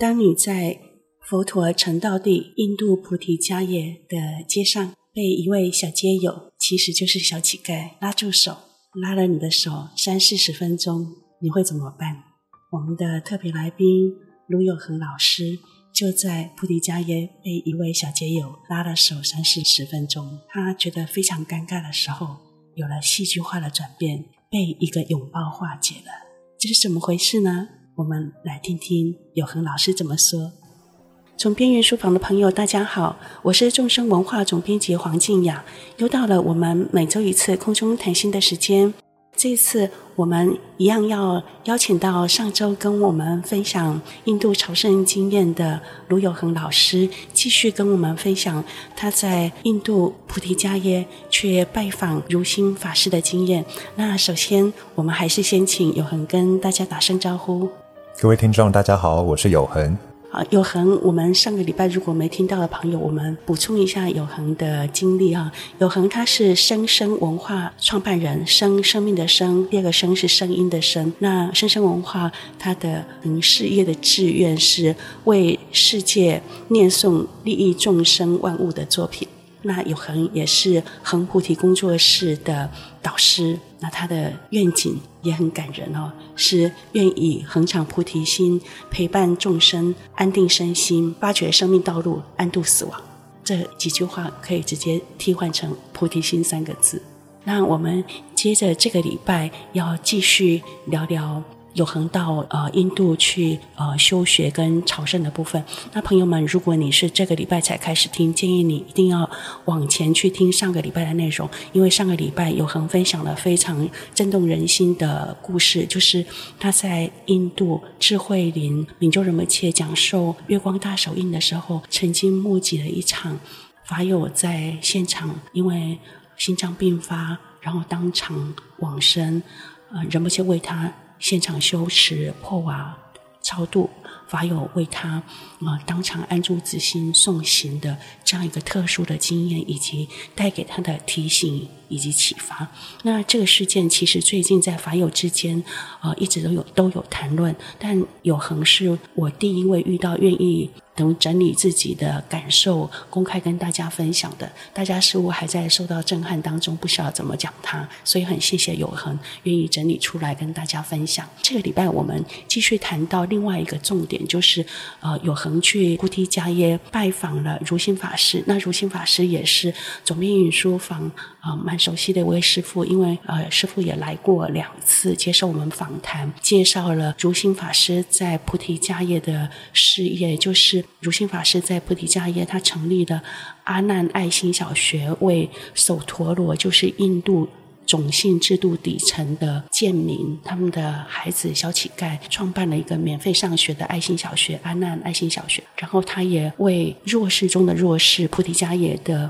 当你在佛陀成道地印度菩提迦耶的街上，被一位小街友，其实就是小乞丐，拉住手，拉了你的手三四十分钟，你会怎么办？我们的特别来宾卢友恒老师就在菩提迦耶被一位小街友拉了手三四十分钟，他觉得非常尴尬的时候，有了戏剧化的转变，被一个拥抱化解了。这是怎么回事呢？我们来听听有恒老师怎么说。从边缘书房的朋友，大家好，我是众生文化总编辑黄静雅。又到了我们每周一次空中谈心的时间。这次，我们一样要邀请到上周跟我们分享印度朝圣经验的卢有恒老师，继续跟我们分享他在印度菩提迦耶去拜访如心法师的经验。那首先，我们还是先请有恒跟大家打声招呼。各位听众，大家好，我是有恒。好，有恒，我们上个礼拜如果没听到的朋友，我们补充一下有恒的经历啊。有恒他是生生文化创办人，生生命的生，第二个生是声音的声。那生生文化他的嗯事业的志愿是为世界念诵利益众生万物的作品。那有恒也是恒菩提工作室的导师，那他的愿景也很感人哦，是愿意恒常菩提心陪伴众生，安定身心，发掘生命道路，安度死亡。这几句话可以直接替换成菩提心三个字。那我们接着这个礼拜要继续聊聊。有恒到呃印度去呃修学跟朝圣的部分，那朋友们，如果你是这个礼拜才开始听，建议你一定要往前去听上个礼拜的内容，因为上个礼拜有恒分享了非常震动人心的故事，就是他在印度智慧林敏珠仁波切讲授月光大手印的时候，曾经目击了一场法友在现场因为心脏病发，然后当场往生，呃仁波切为他。现场修持破瓦超度，法友为他啊、呃、当场安住紫心送行的这样一个特殊的经验，以及带给他的提醒以及启发。那这个事件其实最近在法友之间啊、呃、一直都有都有谈论，但有恒是我第一位遇到愿意。能整理自己的感受，公开跟大家分享的，大家似乎还在受到震撼当中，不晓得怎么讲它，所以很谢谢有恒愿意整理出来跟大家分享。这个礼拜我们继续谈到另外一个重点，就是呃，有恒去菩提迦耶拜访了如心法师，那如心法师也是总编云书房啊、呃、蛮熟悉的一位师傅，因为呃师傅也来过两次接受我们访谈，介绍了如心法师在菩提迦耶的事业，就是。如心法师在菩提迦耶，他成立的阿难爱心小学，为首陀罗，就是印度种姓制度底层的贱民，他们的孩子小乞丐，创办了一个免费上学的爱心小学——安娜爱心小学。然后，他也为弱势中的弱势，菩提迦耶的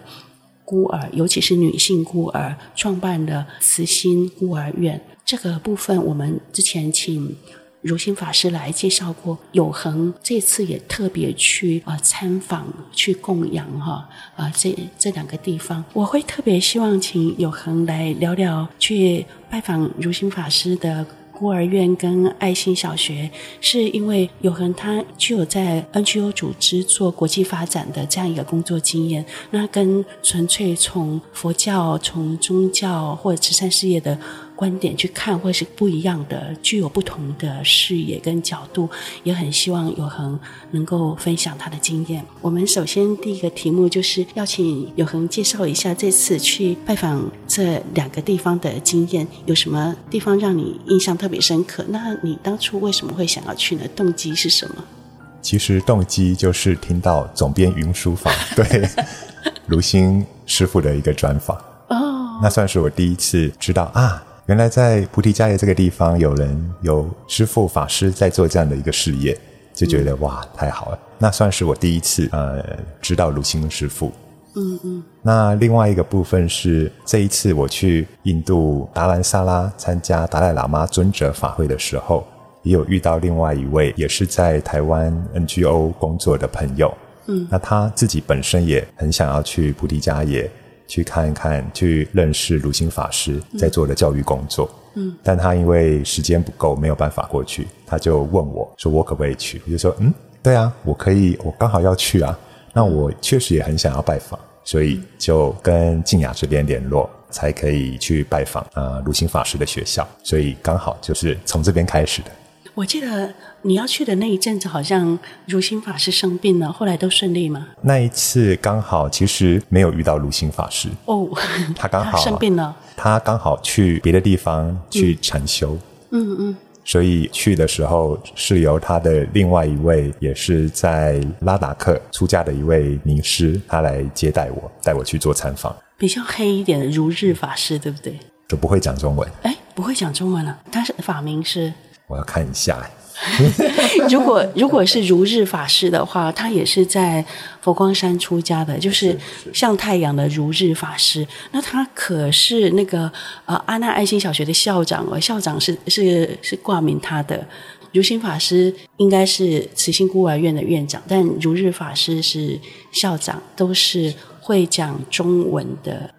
孤儿，尤其是女性孤儿，创办了慈心孤儿院。这个部分，我们之前请。如心法师来介绍过，有恒这次也特别去啊、呃、参访去供养哈啊、呃、这这两个地方，我会特别希望请有恒来聊聊去拜访如心法师的孤儿院跟爱心小学，是因为有恒他具有在 NGO 组织做国际发展的这样一个工作经验，那跟纯粹从佛教、从宗教或者慈善事业的。观点去看，或是不一样的，具有不同的视野跟角度，也很希望有恒能够分享他的经验。我们首先第一个题目就是要请有恒介绍一下这次去拜访这两个地方的经验，有什么地方让你印象特别深刻？那你当初为什么会想要去呢？动机是什么？其实动机就是听到总编云书房对 如心师傅的一个专访哦，那算是我第一次知道啊。原来在菩提迦耶这个地方，有人有师父法师在做这样的一个事业，就觉得、嗯、哇，太好了！那算是我第一次呃知道如心师父。嗯嗯。那另外一个部分是这一次我去印度达兰萨拉参加达赖喇嘛尊者法会的时候，也有遇到另外一位也是在台湾 NGO 工作的朋友。嗯。那他自己本身也很想要去菩提迦耶。去看一看，去认识如心法师在做的教育工作。嗯，但他因为时间不够，没有办法过去，他就问我说：“我可不可以去？”我就说：“嗯，对啊，我可以，我刚好要去啊。那我确实也很想要拜访，所以就跟静雅这边联络，才可以去拜访啊卢兴法师的学校。所以刚好就是从这边开始的。我记得你要去的那一阵子，好像如心法师生病了，后来都顺利吗？那一次刚好其实没有遇到如心法师哦，他刚好他生病了，他刚好去别的地方去禅修。嗯嗯。嗯所以去的时候是由他的另外一位，也是在拉达克出家的一位名师，他来接待我，带我去做参访。比较黑一点的如日法师，对不对？就不会讲中文。哎，不会讲中文了。他是法名是？我要看一下。如果如果是如日法师的话，他也是在佛光山出家的，就是像太阳的如日法师。那他可是那个呃阿难爱心小学的校长哦，校长是是是挂名他的。如心法师应该是慈心孤儿院的院长，但如日法师是校长，都是会讲中文的。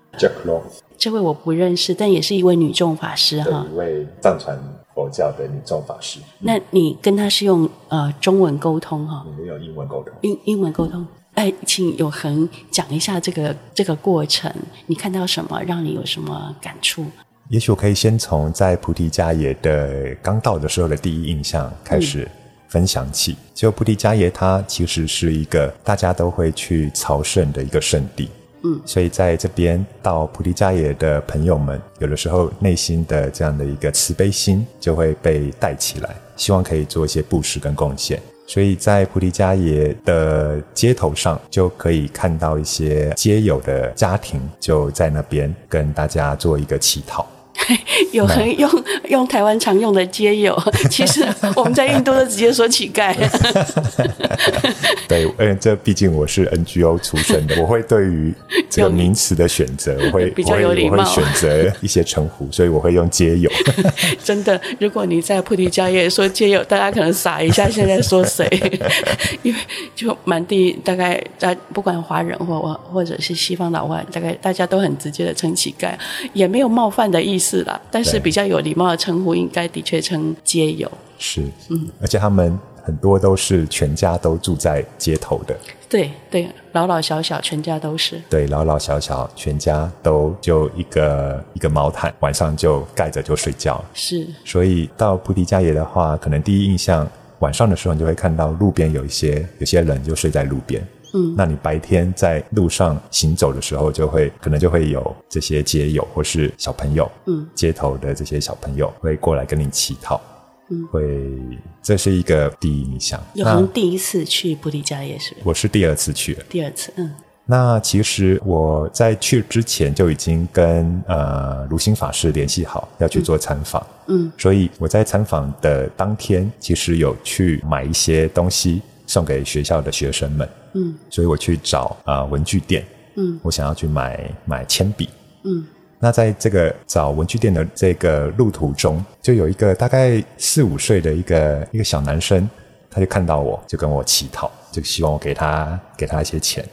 这位我不认识，但也是一位女众法师哈，一位藏传佛教的女众法师。那你跟她是用呃中文沟通哈？没有英文沟通。英英文沟通。哎，请永恒讲一下这个这个过程，你看到什么，让你有什么感触？也许我可以先从在菩提迦耶的刚到的时候的第一印象开始分享起。嗯、就菩提迦耶，它其实是一个大家都会去朝圣的一个圣地。嗯，所以在这边到菩提迦耶的朋友们，有的时候内心的这样的一个慈悲心就会被带起来，希望可以做一些布施跟贡献。所以在菩提迦耶的街头上，就可以看到一些街友的家庭就在那边跟大家做一个乞讨。有很用用台湾常用的街友，其实 我们在印度都直接说乞丐。对，因为这毕竟我是 NGO 出身的，我会对于这个名词的选择，我会比较有礼貌，我会选择一些称呼，所以我会用街友。真的，如果你在菩提迦耶说街友，大家可能傻一下，现在说谁？因为就满地大概在不管华人或或者是西方老外，大概大家都很直接的称乞丐，也没有冒犯的意思。是啦，但是比较有礼貌的称呼，应该的确称街友。是，嗯，而且他们很多都是全家都住在街头的。对对，老老小小全家都是。对，老老小小全家都就一个一个毛毯，晚上就盖着就睡觉。是，所以到菩提迦耶的话，可能第一印象，晚上的时候你就会看到路边有一些有些人就睡在路边。嗯，那你白天在路上行走的时候，就会可能就会有这些街友或是小朋友，嗯，街头的这些小朋友会过来跟你乞讨，嗯，会，这是一个第一印象。永恒第一次去布迪迦也是？我是第二次去了。第二次，嗯。那其实我在去之前就已经跟呃卢兴法师联系好，要去做参访，嗯，嗯，所以我在参访的当天，其实有去买一些东西送给学校的学生们。嗯，所以我去找啊、呃、文具店，嗯，我想要去买买铅笔，嗯，那在这个找文具店的这个路途中，就有一个大概四五岁的一个一个小男生，他就看到我就跟我乞讨，就希望我给他给他一些钱。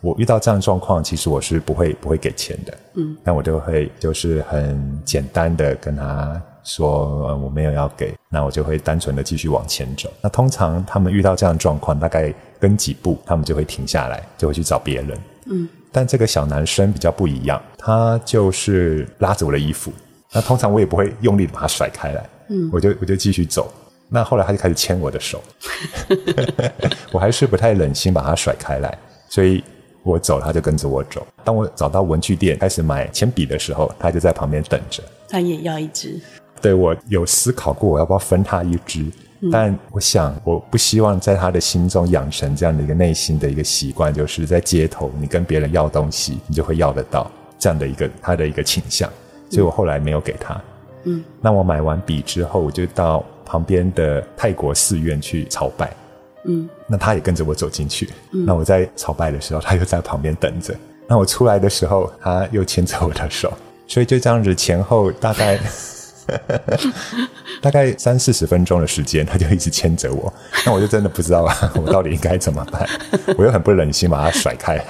我遇到这样的状况，其实我是不会不会给钱的，嗯，但我就会就是很简单的跟他说，我没有要给，那我就会单纯的继续往前走。那通常他们遇到这样的状况，大概。跟几步，他们就会停下来，就会去找别人。嗯，但这个小男生比较不一样，他就是拉着我的衣服。那通常我也不会用力把他甩开来，嗯，我就我就继续走。那后来他就开始牵我的手，我还是不太忍心把他甩开来，所以我走，他就跟着我走。当我找到文具店开始买铅笔的时候，他就在旁边等着。他也要一支。对，我有思考过，我要不要分他一只。但我想，我不希望在他的心中养成这样的一个内心的一个习惯，就是在街头，你跟别人要东西，你就会要得到这样的一个他的一个倾向。所以我后来没有给他。嗯，那我买完笔之后，我就到旁边的泰国寺院去朝拜。嗯，那他也跟着我走进去。嗯，那我在朝拜的时候，他又在旁边等着。那我出来的时候，他又牵着我的手。所以就这样子前后大概。大概三四十分钟的时间，他就一直牵着我，那我就真的不知道啊，我到底应该怎么办？我又很不忍心把他甩开来，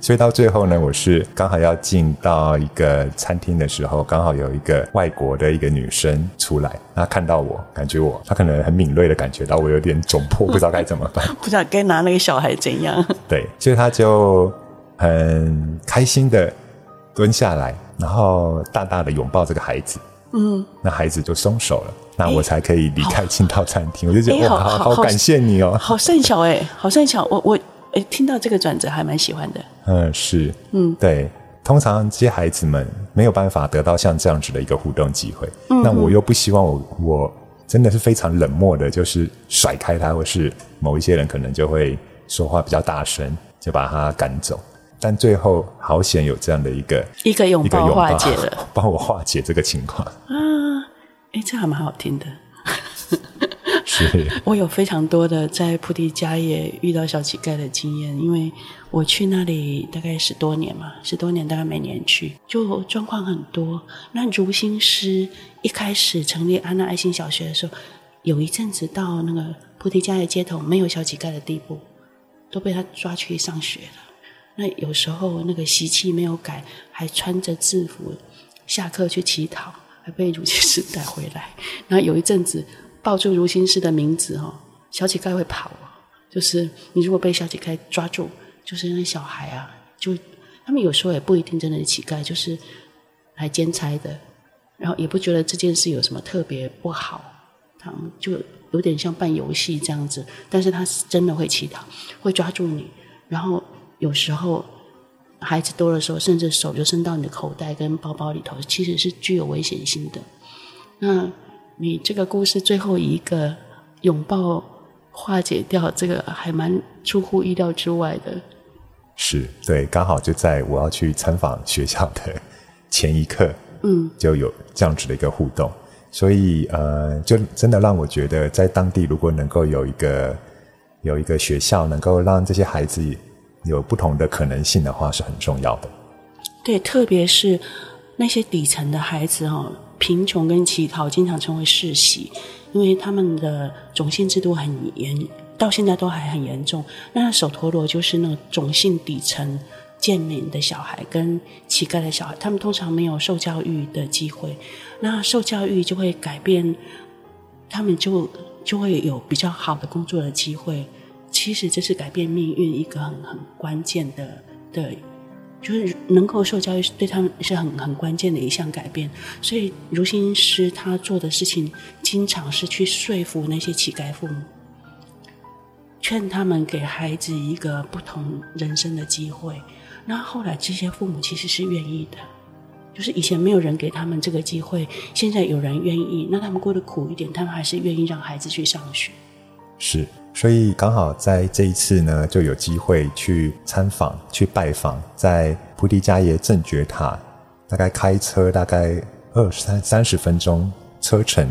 所以到最后呢，我是刚好要进到一个餐厅的时候，刚好有一个外国的一个女生出来，她看到我，感觉我，她可能很敏锐的感觉到我有点窘迫，不知道该怎么办，不知道该拿那个小孩怎样。对，所以她就很开心的蹲下来，然后大大的拥抱这个孩子。嗯，那孩子就松手了，那我才可以离开进到餐厅。我就觉得哇，好好感谢你哦，好善巧哎，好善巧。我我哎，听到这个转折还蛮喜欢的。嗯，是，嗯，对。通常这些孩子们没有办法得到像这样子的一个互动机会，嗯，那我又不希望我我真的是非常冷漠的，就是甩开他，或是某一些人可能就会说话比较大声，就把他赶走。但最后好险有这样的一个一个拥抱化解了，帮我化解这个情况啊！哎，这还蛮好听的。是我有非常多的在菩提迦耶遇到小乞丐的经验，因为我去那里大概十多年嘛，十多年大概每年去，就状况很多。那如心师一开始成立安娜爱心小学的时候，有一阵子到那个菩提迦耶街头没有小乞丐的地步，都被他抓去上学了。那有时候那个习气没有改，还穿着制服下课去乞讨，还被如心师带回来。然后有一阵子报出如心师的名字哦，小乞丐会跑。就是你如果被小乞丐抓住，就是那小孩啊，就他们有时候也不一定真的是乞丐，就是来兼差的，然后也不觉得这件事有什么特别不好，他们就有点像办游戏这样子。但是他是真的会乞讨，会抓住你，然后。有时候孩子多的时候，甚至手就伸到你的口袋跟包包里头，其实是具有危险性的。那你这个故事最后一个拥抱化解掉，这个还蛮出乎意料之外的。是，对，刚好就在我要去参访学校的前一刻，嗯，就有这样子的一个互动，所以呃，就真的让我觉得，在当地如果能够有一个有一个学校，能够让这些孩子。有不同的可能性的话是很重要的。对，特别是那些底层的孩子哈，贫穷跟乞讨经常成为世袭，因为他们的种姓制度很严，到现在都还很严重。那首陀罗就是那个种姓底层贱民的小孩跟乞丐的小孩，他们通常没有受教育的机会。那受教育就会改变，他们就就会有比较好的工作的机会。其实这是改变命运一个很很关键的的，就是能够受教育对他们是很很关键的一项改变。所以如心师他做的事情，经常是去说服那些乞丐父母，劝他们给孩子一个不同人生的机会。那后来这些父母其实是愿意的，就是以前没有人给他们这个机会，现在有人愿意，那他们过得苦一点，他们还是愿意让孩子去上学。是。所以刚好在这一次呢，就有机会去参访、去拜访，在菩提迦耶正觉塔，大概开车大概二三三十分钟车程，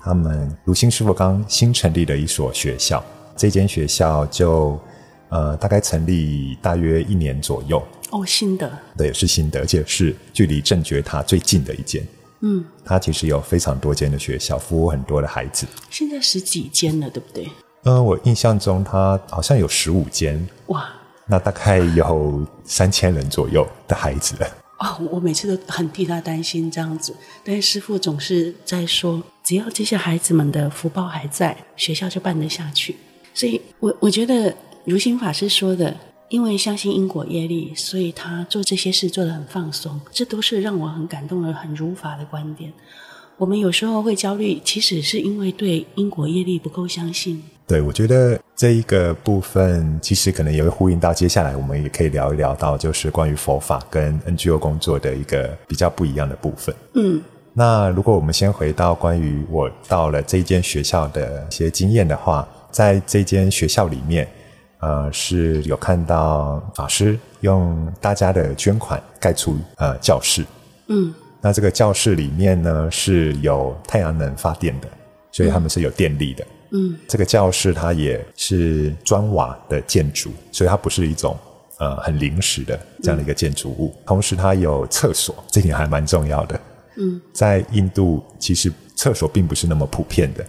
他们如新师傅刚新成立的一所学校，这间学校就呃大概成立大约一年左右。哦，新的。对，是新的，而且是距离正觉塔最近的一间。嗯，它其实有非常多间的学校，服务很多的孩子。现在十几间了，对不对？呃，我印象中他好像有十五间哇，那大概有三千人左右的孩子。哦，我每次都很替他担心这样子，但是师傅总是在说，只要这些孩子们的福报还在，学校就办得下去。所以我我觉得如心法师说的，因为相信因果业力，所以他做这些事做得很放松，这都是让我很感动的、很如法的观点。我们有时候会焦虑，其实是因为对因果业力不够相信。对，我觉得这一个部分，其实可能也会呼应到接下来我们也可以聊一聊到，就是关于佛法跟 NGO 工作的一个比较不一样的部分。嗯，那如果我们先回到关于我到了这一间学校的一些经验的话，在这间学校里面，呃，是有看到法师用大家的捐款盖出呃教室。嗯。那这个教室里面呢，是有太阳能发电的，所以他们是有电力的。嗯，这个教室它也是砖瓦的建筑，所以它不是一种呃很临时的这样的一个建筑物。嗯，同时它有厕所，这点还蛮重要的。嗯，在印度其实厕所并不是那么普遍的，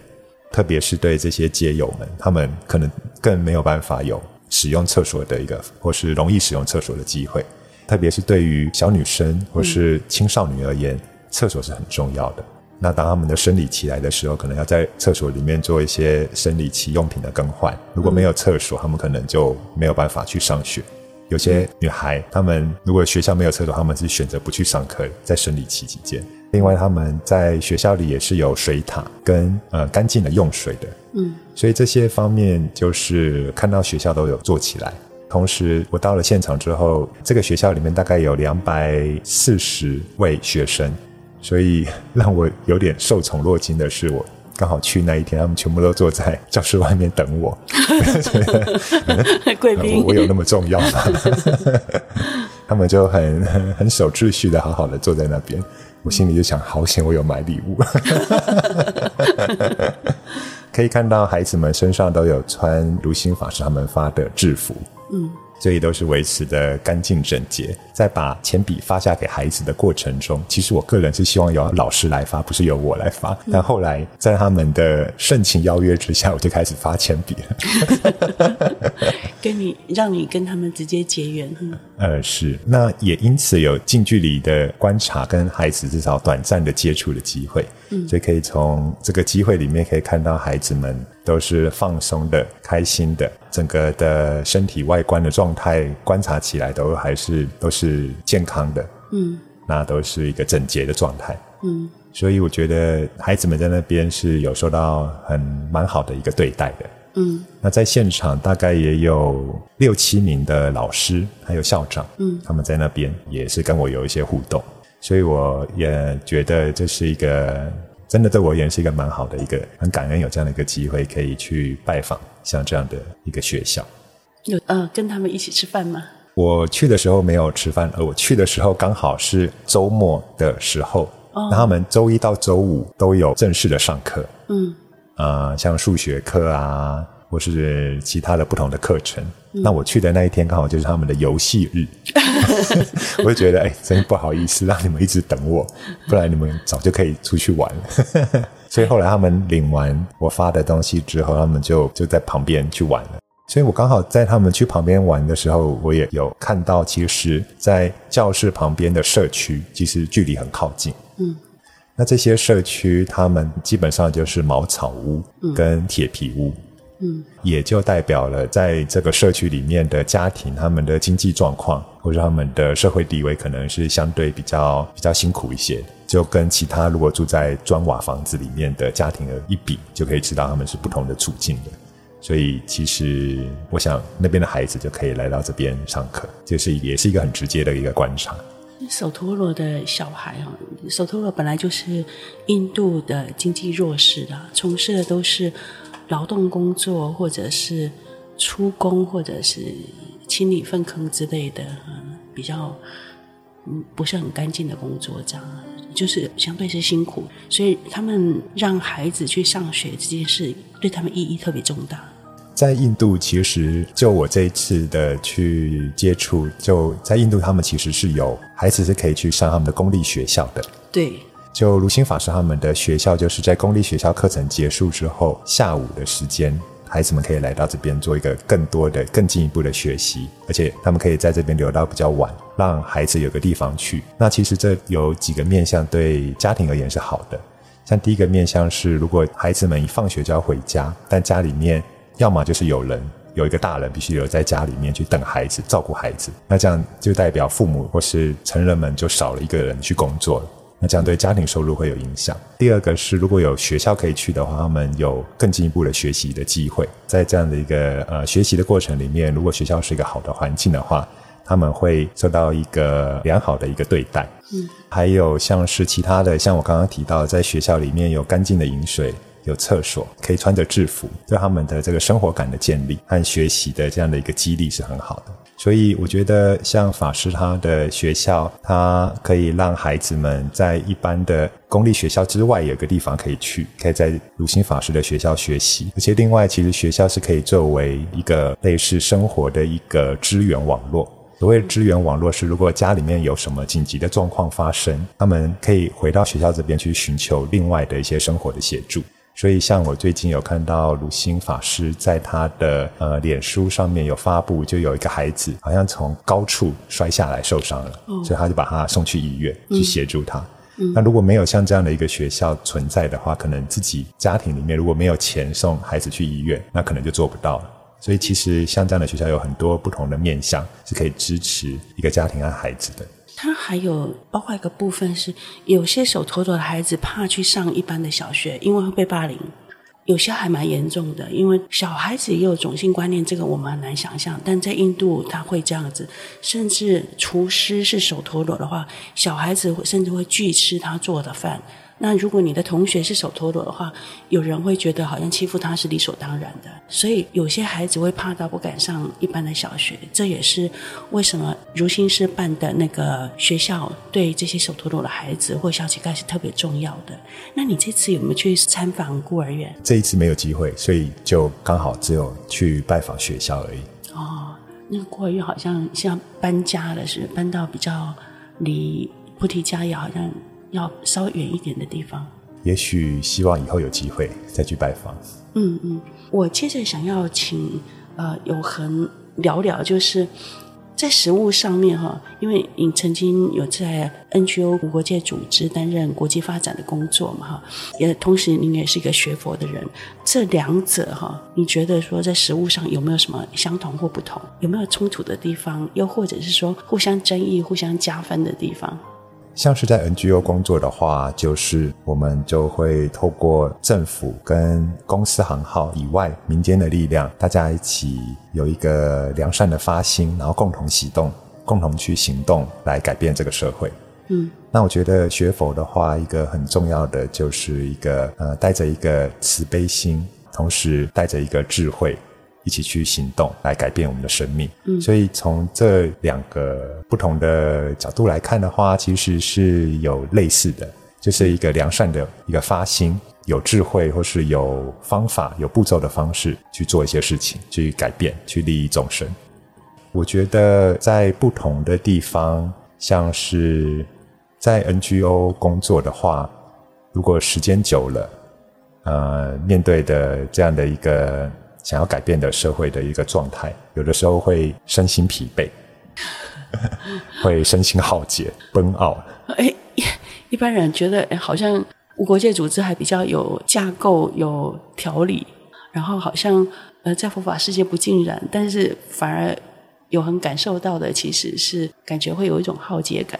特别是对这些街友们，他们可能更没有办法有使用厕所的一个，或是容易使用厕所的机会。特别是对于小女生或是青少年而言，嗯、厕所是很重要的。那当他们的生理期来的时候，可能要在厕所里面做一些生理期用品的更换。如果没有厕所，他们可能就没有办法去上学。有些女孩，她们如果学校没有厕所，她们是选择不去上课，在生理期期间。另外，他们在学校里也是有水塔跟呃干净的用水的。嗯，所以这些方面就是看到学校都有做起来。同时，我到了现场之后，这个学校里面大概有两百四十位学生，所以让我有点受宠若惊的是，我刚好去那一天，他们全部都坐在教室外面等我。贵宾，我有那么重要吗？他们就很很守秩序的，好好的坐在那边。我心里就想，好险，我有买礼物。可以看到孩子们身上都有穿如新法师他们发的制服。嗯，所以都是维持的干净整洁。在把铅笔发下给孩子的过程中，其实我个人是希望由老师来发，不是由我来发。但后来在他们的盛情邀约之下，我就开始发铅笔了。跟你让你跟他们直接结缘，嗯，呃，是。那也因此有近距离的观察，跟孩子至少短暂的接触的机会。嗯，所以可以从这个机会里面可以看到孩子们都是放松的、开心的，整个的身体外观的状态观察起来都还是都是健康的。嗯，那都是一个整洁的状态。嗯，所以我觉得孩子们在那边是有受到很蛮好的一个对待的。嗯，那在现场大概也有六七名的老师还有校长。嗯，他们在那边也是跟我有一些互动。所以我也觉得这是一个真的对我而言是一个蛮好的一个很感恩有这样的一个机会可以去拜访像这样的一个学校。有呃跟他们一起吃饭吗？我去的时候没有吃饭，而我去的时候刚好是周末的时候。哦。那他们周一到周五都有正式的上课。嗯。呃，像数学课啊。或是其他的不同的课程，嗯、那我去的那一天刚好就是他们的游戏日，我就觉得哎，真不好意思让你们一直等我，不然你们早就可以出去玩了。所以后来他们领完我发的东西之后，他们就就在旁边去玩了。所以我刚好在他们去旁边玩的时候，我也有看到，其实，在教室旁边的社区，其实距离很靠近。嗯，那这些社区，他们基本上就是茅草屋跟铁皮屋。嗯，也就代表了在这个社区里面的家庭，他们的经济状况或者他们的社会地位，可能是相对比较比较辛苦一些。就跟其他如果住在砖瓦房子里面的家庭的一比，就可以知道他们是不同的处境的。所以，其实我想那边的孩子就可以来到这边上课，就是也是一个很直接的一个观察。首陀罗的小孩啊，首陀罗本来就是印度的经济弱势的，从事的都是。劳动工作，或者是出工，或者是清理粪坑之类的，嗯，比较嗯不是很干净的工作，这样就是相对是辛苦，所以他们让孩子去上学这件事，对他们意义特别重大。在印度，其实就我这一次的去接触，就在印度，他们其实是有孩子是可以去上他们的公立学校的。对。就如心法师他们的学校，就是在公立学校课程结束之后，下午的时间，孩子们可以来到这边做一个更多的、更进一步的学习，而且他们可以在这边留到比较晚，让孩子有个地方去。那其实这有几个面向，对家庭而言是好的。像第一个面向是，如果孩子们一放学就要回家，但家里面要么就是有人，有一个大人必须留在家里面去等孩子、照顾孩子，那这样就代表父母或是成人们就少了一个人去工作了。那这样对家庭收入会有影响。第二个是，如果有学校可以去的话，他们有更进一步的学习的机会。在这样的一个呃学习的过程里面，如果学校是一个好的环境的话，他们会受到一个良好的一个对待。嗯，还有像是其他的，像我刚刚提到，在学校里面有干净的饮水，有厕所，可以穿着制服，对他们的这个生活感的建立和学习的这样的一个激励是很好的。所以我觉得，像法师他的学校，他可以让孩子们在一般的公立学校之外有个地方可以去，可以在如心法师的学校学习。而且另外，其实学校是可以作为一个类似生活的一个支援网络。所谓的支援网络是，如果家里面有什么紧急的状况发生，他们可以回到学校这边去寻求另外的一些生活的协助。所以，像我最近有看到鲁心法师在他的呃脸书上面有发布，就有一个孩子好像从高处摔下来受伤了，哦、所以他就把他送去医院去协助他。嗯、那如果没有像这样的一个学校存在的话，可能自己家庭里面如果没有钱送孩子去医院，那可能就做不到了。所以，其实像这样的学校有很多不同的面向，是可以支持一个家庭和孩子的。他还有包括一个部分是，有些手陀螺的孩子怕去上一般的小学，因为会被霸凌。有些还蛮严重的，因为小孩子也有种性观念，这个我们很难想象。但在印度，他会这样子，甚至厨师是手陀螺的话，小孩子甚至会拒吃他做的饭。那如果你的同学是手陀螺的话，有人会觉得好像欺负他是理所当然的，所以有些孩子会怕到不敢上一般的小学。这也是为什么如新师办的那个学校对这些手陀螺的孩子或小乞丐是特别重要的。那你这次有没有去参访孤儿院？这一次没有机会，所以就刚好只有去拜访学校而已。哦，那个孤儿院好像像搬家了，是搬到比较离菩提家也好像。要稍微远一点的地方，也许希望以后有机会再去拜访。嗯嗯，我接着想要请呃有恒聊聊，就是在食物上面哈，因为你曾经有在 NGO 无国界组织担任国际发展的工作嘛哈，也同时您也是一个学佛的人，这两者哈，你觉得说在食物上有没有什么相同或不同？有没有冲突的地方？又或者是说互相争议、互相加分的地方？像是在 NGO 工作的话，就是我们就会透过政府跟公司行号以外民间的力量，大家一起有一个良善的发心，然后共同启动，共同去行动来改变这个社会。嗯，那我觉得学佛的话，一个很重要的就是一个呃，带着一个慈悲心，同时带着一个智慧。一起去行动，来改变我们的生命。嗯，所以从这两个不同的角度来看的话，其实是有类似的，就是一个良善的一个发心，有智慧或是有方法、有步骤的方式去做一些事情，去改变，去利益众生。我觉得在不同的地方，像是在 NGO 工作的话，如果时间久了，呃，面对的这样的一个。想要改变的社会的一个状态，有的时候会身心疲惫，会身心耗竭、崩奥。哎，一般人觉得，哎，好像无国界组织还比较有架构、有条理，然后好像呃，在佛法世界不尽然，但是反而有很感受到的，其实是感觉会有一种耗竭感。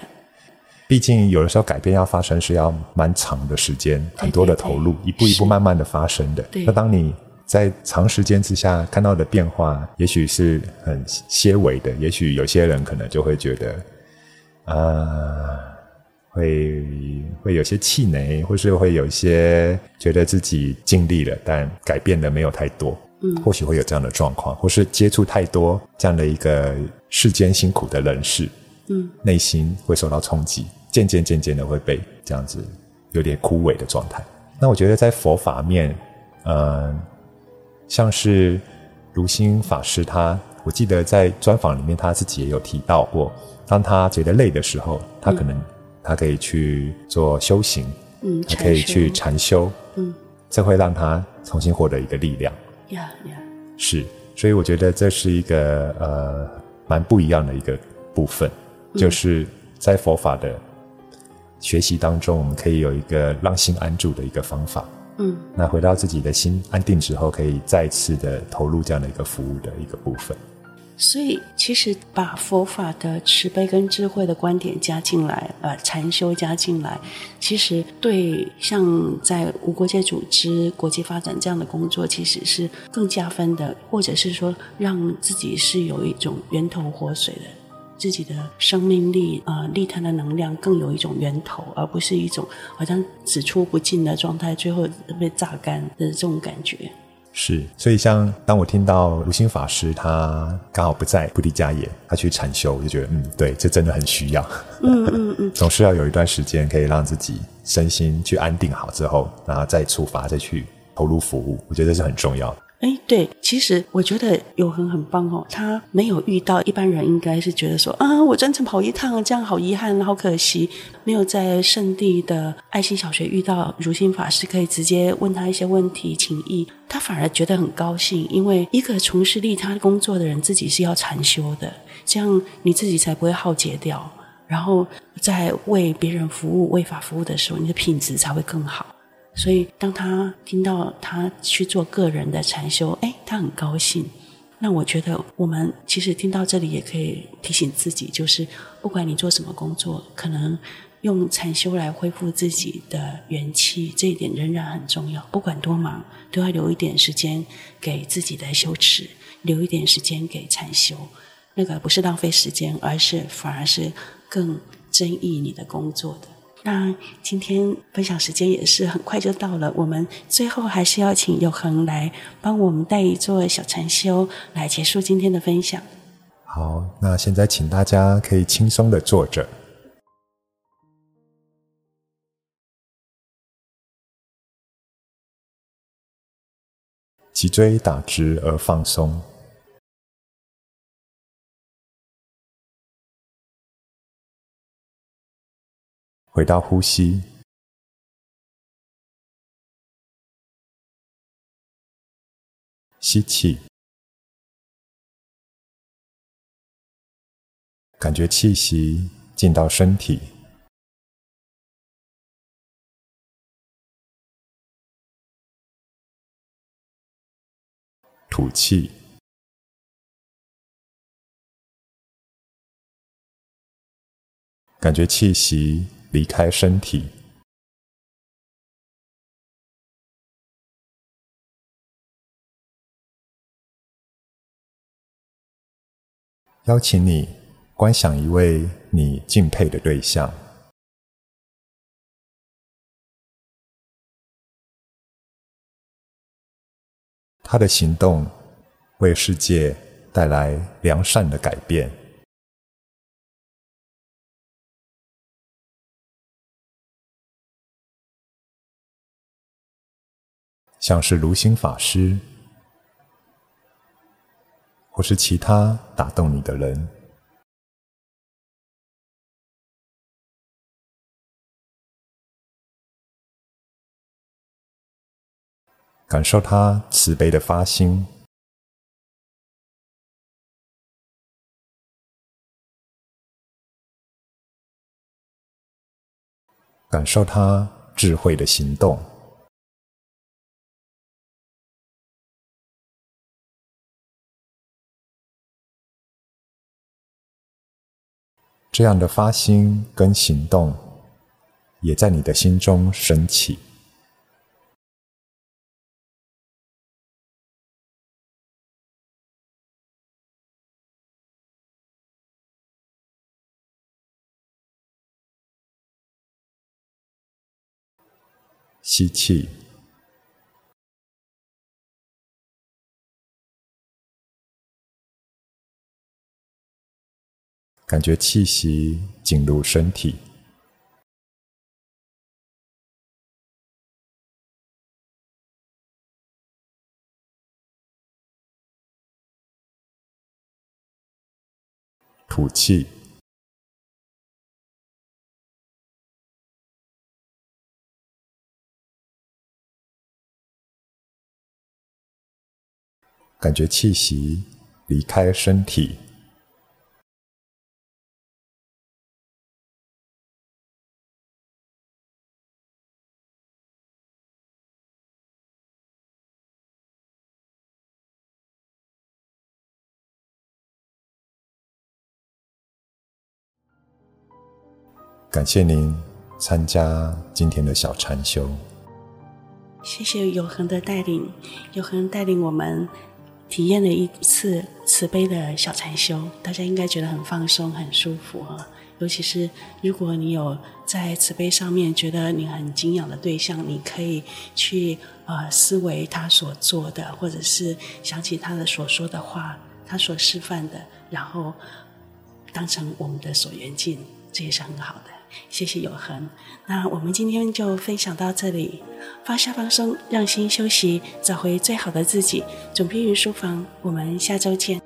毕竟有的时候改变要发生是要蛮长的时间，很多的投入，一步一步慢慢的发生的。那当你在长时间之下看到的变化，也许是很些微的，也许有些人可能就会觉得，啊、呃，会会有些气馁，或是会有一些觉得自己尽力了，但改变的没有太多。嗯，或许会有这样的状况，或是接触太多这样的一个世间辛苦的人士，嗯，内心会受到冲击，渐渐渐渐的会被这样子有点枯萎的状态。那我觉得在佛法面，嗯、呃。像是如心法师他，我记得在专访里面他自己也有提到过，当他觉得累的时候，他可能他可以去做修行，嗯，他可以去禅修，嗯，这会让他重新获得一个力量。呀呀，是，所以我觉得这是一个呃蛮不一样的一个部分，就是在佛法的学习当中，我们可以有一个让心安住的一个方法。嗯，那回到自己的心安定之后，可以再次的投入这样的一个服务的一个部分。所以，其实把佛法的慈悲跟智慧的观点加进来，呃，禅修加进来，其实对像在无国界组织、国际发展这样的工作，其实是更加分的，或者是说让自己是有一种源头活水的。自己的生命力啊、呃，利他的能量更有一种源头，而不是一种好像只出不进的状态，最后被榨干的这种感觉。是，所以像当我听到如心法师他刚好不在菩提迦耶，他去禅修，我就觉得嗯，对，这真的很需要。嗯嗯嗯，总是要有一段时间可以让自己身心去安定好之后，然后再出发，再去投入服务，我觉得这是很重要的。哎，对，其实我觉得永恒很棒哦，他没有遇到一般人应该是觉得说啊，我专程跑一趟，这样好遗憾，好可惜，没有在圣地的爱心小学遇到如心法师，可以直接问他一些问题请益，他反而觉得很高兴，因为一个从事利他工作的人自己是要禅修的，这样你自己才不会耗竭掉，然后在为别人服务、为法服务的时候，你的品质才会更好。所以，当他听到他去做个人的禅修，哎，他很高兴。那我觉得，我们其实听到这里也可以提醒自己，就是不管你做什么工作，可能用禅修来恢复自己的元气，这一点仍然很重要。不管多忙，都要留一点时间给自己的修持，留一点时间给禅修。那个不是浪费时间，而是反而是更珍惜你的工作的。那今天分享时间也是很快就到了，我们最后还是要请有恒来帮我们带一座小禅修，来结束今天的分享。好，那现在请大家可以轻松的坐着，脊椎打直而放松。回到呼吸，吸气，感觉气息进到身体，吐气，感觉气息。离开身体，邀请你观想一位你敬佩的对象，他的行动为世界带来良善的改变。像是如心法师，或是其他打动你的人，感受他慈悲的发心，感受他智慧的行动。这样的发心跟行动，也在你的心中升起。吸气。感觉气息进入身体，吐气，感觉气息离开身体。感谢您参加今天的小禅修。谢谢永恒的带领，永恒带领我们体验了一次慈悲的小禅修，大家应该觉得很放松、很舒服啊。尤其是如果你有在慈悲上面觉得你很敬仰的对象，你可以去呃思维他所做的，或者是想起他的所说的话，他所示范的，然后当成我们的所缘境，这也是很好的。谢谢永恒。那我们今天就分享到这里，放下放松，让心休息，找回最好的自己。总编云书房，我们下周见。